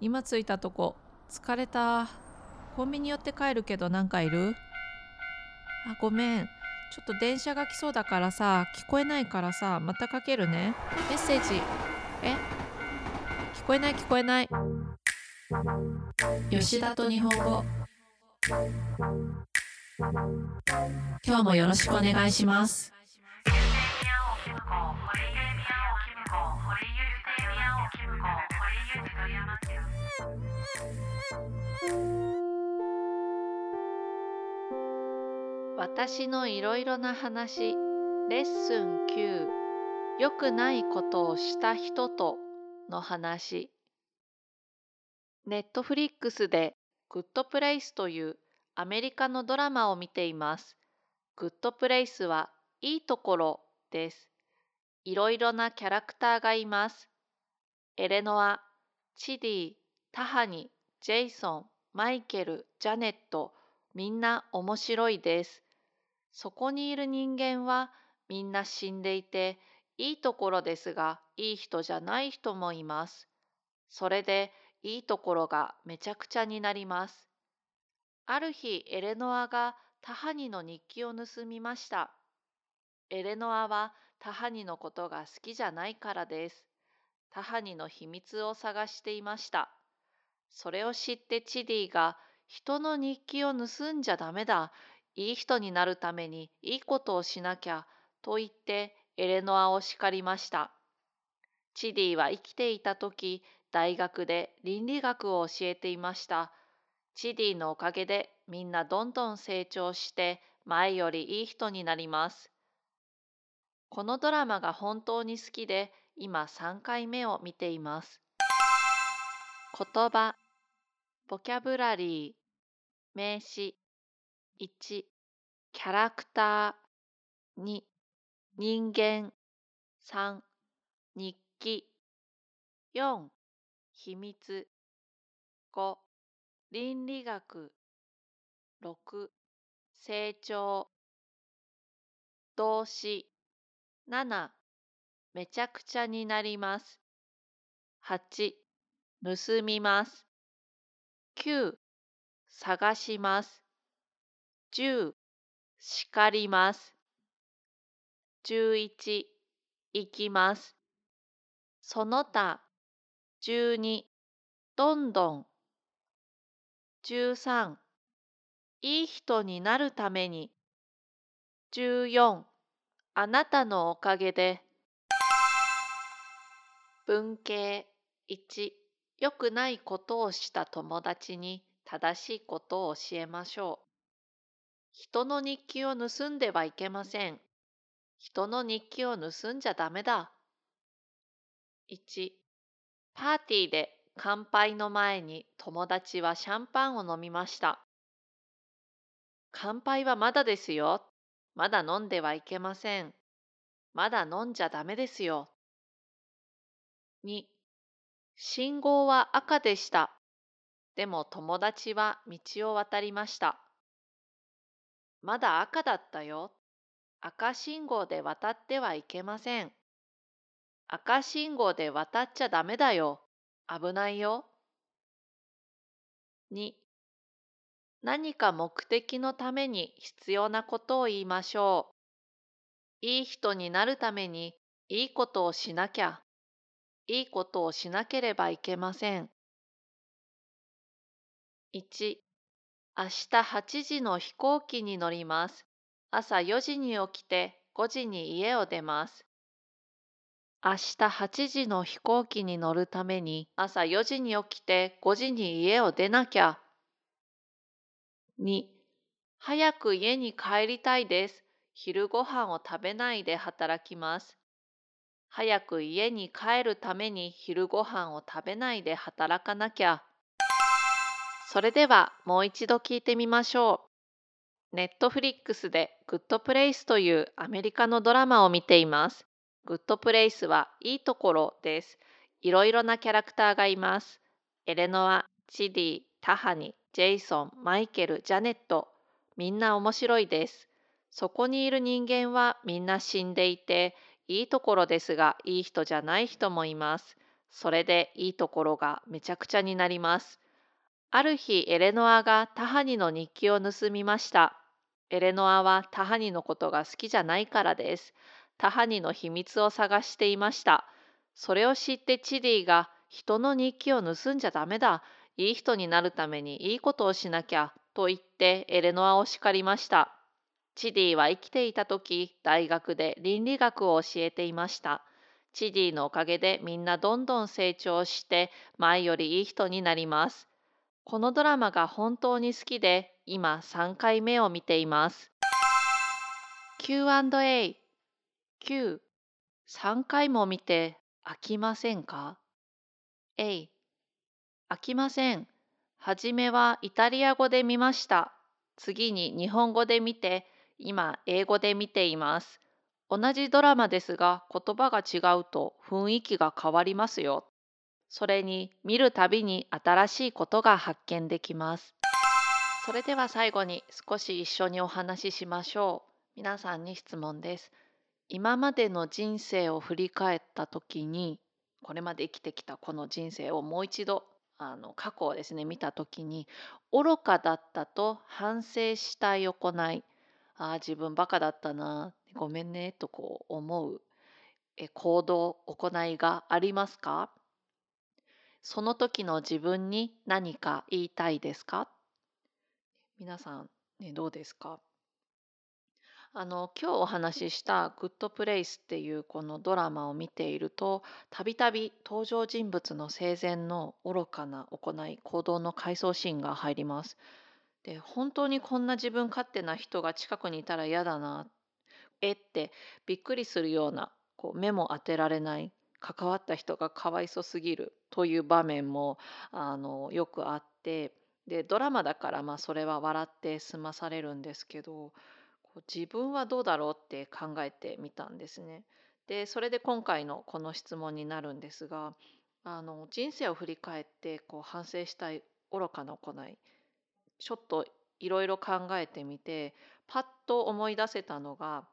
今着いたとこ。疲れた。コンビニ寄って帰るけどなんかいる？あごめん。ちょっと電車が来そうだからさ聞こえないからさまたかけるね。メッセージ。え？聞こえない聞こえない。吉田と日本語。今日もよろしくお願いします私のいろいろな話レッスン9良くないことをした人との話ネットフリックスでグッドプレイスというアメリカのドラマを見ています。グッドプレイスはいいところです。いろいろなキャラクターがいます。エレノア、チディ、タハニ、ジェイソン、マイケル、ジャネット、みんな面白いです。そこにいる人間はみんな死んでいて、いいところですが、いい人じゃない人もいます。それで、いいところがめちゃくちゃになります。ある日、エレノアがタハニの日記を盗みました。エレノアはタハニのことが好きじゃないからです。タハニの秘密を探していました。それを知ってチディが人の日記を盗んじゃダメだ。いい人になるためにいいことをしなきゃと言ってエレノアを叱りました。チディは生きていた時大学で倫理学を教えていました。チディのおかげでみんなどんどん成長して前よりいい人になります。このドラマが本当に好きで今3回目を見ています。言葉、ボキャブラリー、名詞、1、キャラクター、2、人間、3、日記、4、秘密、5、倫理学、6、成長、動詞、7、めちゃくちゃになります。8、盗みます。9、探します。10、叱ります。11、行きます。その他、12、どんどん。13、いい人になるために。14、あなたのおかげで。文系1、良くないことをした友達に正しいことを教えましょう。人の日記を盗んではいけません。人の日記を盗んじゃダメだ。1、パーティーで乾杯の前に友達はシャンパンを飲みました。乾杯はまだですよ。まだ飲んではいけません。まだ飲んじゃダメですよ。2、信号は赤でした。でも友達は道を渡りました。まだ赤だったよ。赤信号で渡ってはいけません。赤信号で渡っちゃダメだよ。危ないよ。2何か目的のために必要なことを言いましょう。いい人になるためにいいことをしなきゃ。いいことをしなければいけません。1明日8時の飛行機に乗ります。朝4時に起きて5時に家を出ます。明日8時の飛行機に乗るために朝4時に起きて5時に家を出なきゃ。2. 早く家に帰りたいです。昼ご飯を食べないで働きます。早く家に帰るために昼ご飯を食べないで働かなきゃ。それではもう一度聞いてみましょう。ネットフリックスでグッドプレイスというアメリカのドラマを見ています。グッドプレイスはいいところです。いろいろなキャラクターがいます。エレノア、チディ、タハニ、ジェイソン、マイケル、ジャネット。みんな面白いです。そこにいる人間はみんな死んでいて、いいところですがいい人じゃない人もいます。それでいいところがめちゃくちゃになります。ある日、エレノアがタハニの日記を盗みました。エレノアはタハニのことが好きじゃないからです。タハニの秘密を探していました。それを知ってチディが人の日記を盗んじゃダメだ。いい人になるためにいいことをしなきゃ。と言ってエレノアを叱りました。チディは生きていた時、大学で倫理学を教えていました。チディのおかげでみんなどんどん成長して前よりいい人になります。このドラマが本当に好きで今3回目を見ています。Q&A Q 3回も見て飽きませんか ?A 飽きません。はじめはイタリア語で見ました。次に日本語で見て、今英語で見ています。同じドラマですが言葉が違うと雰囲気が変わりますよ。それに見るたびに新しいことが発見できます。それでは最後に少し一緒にお話ししましょう。皆さんに質問です。今までの人生を振り返った時にこれまで生きてきたこの人生をもう一度あの過去をですね見た時に愚かだったと反省したい行いああ自分バカだったなごめんねとこう思う行動行いがありますか？その時の自分に何か言いたいですか？皆さん、ね、どうですか？あの今日お話しした「グッドプレイス」っていうこのドラマを見ているとたびたび登場人物の生前の愚かな行い行動の回想シーンが入ります。で本当にこんな自分勝手な人が近くにいたら嫌だなえってびっくりするようなこう目も当てられない関わった人がかわいそすぎるという場面もあのよくあってでドラマだからまあそれは笑って済まされるんですけど自分はどうだろうって考えてみたんですね。でそれで今回のこの質問になるんですがあの人生を振り返ってこう反省したい愚かな行いちょっといろいろ考えてみてパッと思い出せたのが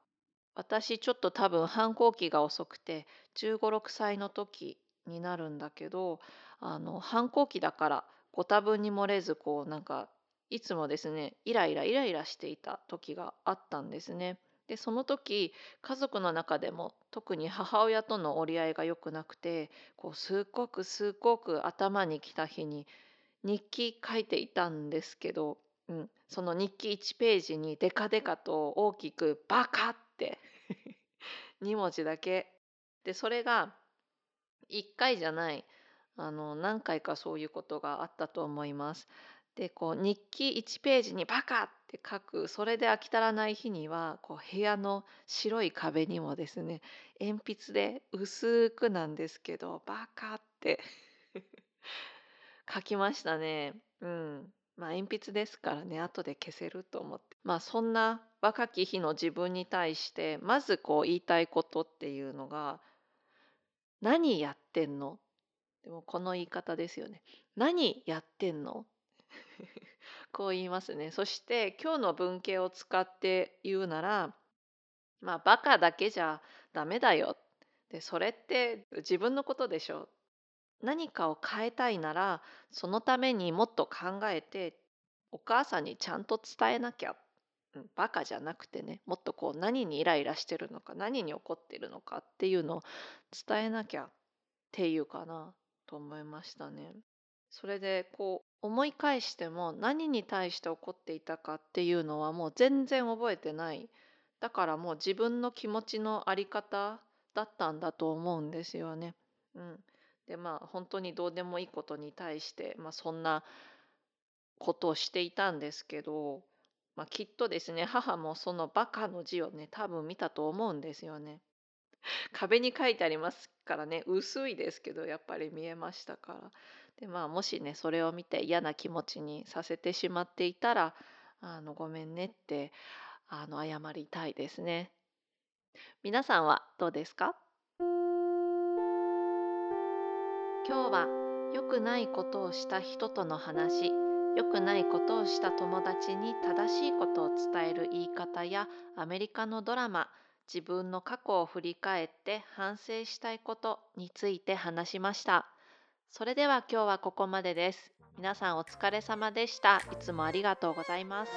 私ちょっと多分反抗期が遅くて1 5 6歳の時になるんだけどあの反抗期だからご多分に漏れずこうなんかいつもですねイライライライラしていた時があったんですね。でその時家族の中でも特に母親との折り合いが良くなくてこうすっごくすっごく頭にきた日に日記書いていたんですけど、うん、その日記1ページにデカデカと大きく「バカ!」って 2文字だけでそれが1回じゃないあの何回かそういうことがあったと思います。でこう日記1ページに「バカ!」って書くそれで飽き足らない日にはこう部屋の白い壁にもですね鉛筆で薄くなんですけど「バカ!」って書きましたね。うん。まあ鉛筆ですからね後で消せると思ってまあそんな若き日の自分に対してまずこう言いたいことっていうのが「何やってんの?」でもこの言い方ですよね。何やってんの？こう言いますね。そして今日の文系を使って言うならまあバカだけじゃダメだよ。でそれって自分のことでしょ。何かを変えたいならそのためにもっと考えてお母さんにちゃんと伝えなきゃ、バカじゃなくてねもっとこう何にイライラしてるのか何に怒ってるのかっていうのを伝えなきゃっていうかなと思いましたね。それでこう思い返しても何に対して怒っていたかっていうのはもう全然覚えてないだからもう自分の気持ちの在り方だったんだと思うんですよね。うん、でまあ本当にどうでもいいことに対して、まあ、そんなことをしていたんですけど、まあ、きっとですね母もその「バカ」の字をね多分見たと思うんですよね。壁に書いてありますからね薄いですけどやっぱり見えましたから。でまあもしねそれを見て嫌な気持ちにさせてしまっていたらあのごめんねってあの謝りたいですね。皆さんはどうですか？今日は良くないことをした人との話良くないことをした友達に正しいことを伝える言い方やアメリカのドラマ自分の過去を振り返って反省したいことについて話しました。それでは今日はここまでです。皆さんお疲れ様でした。いつもありがとうございます。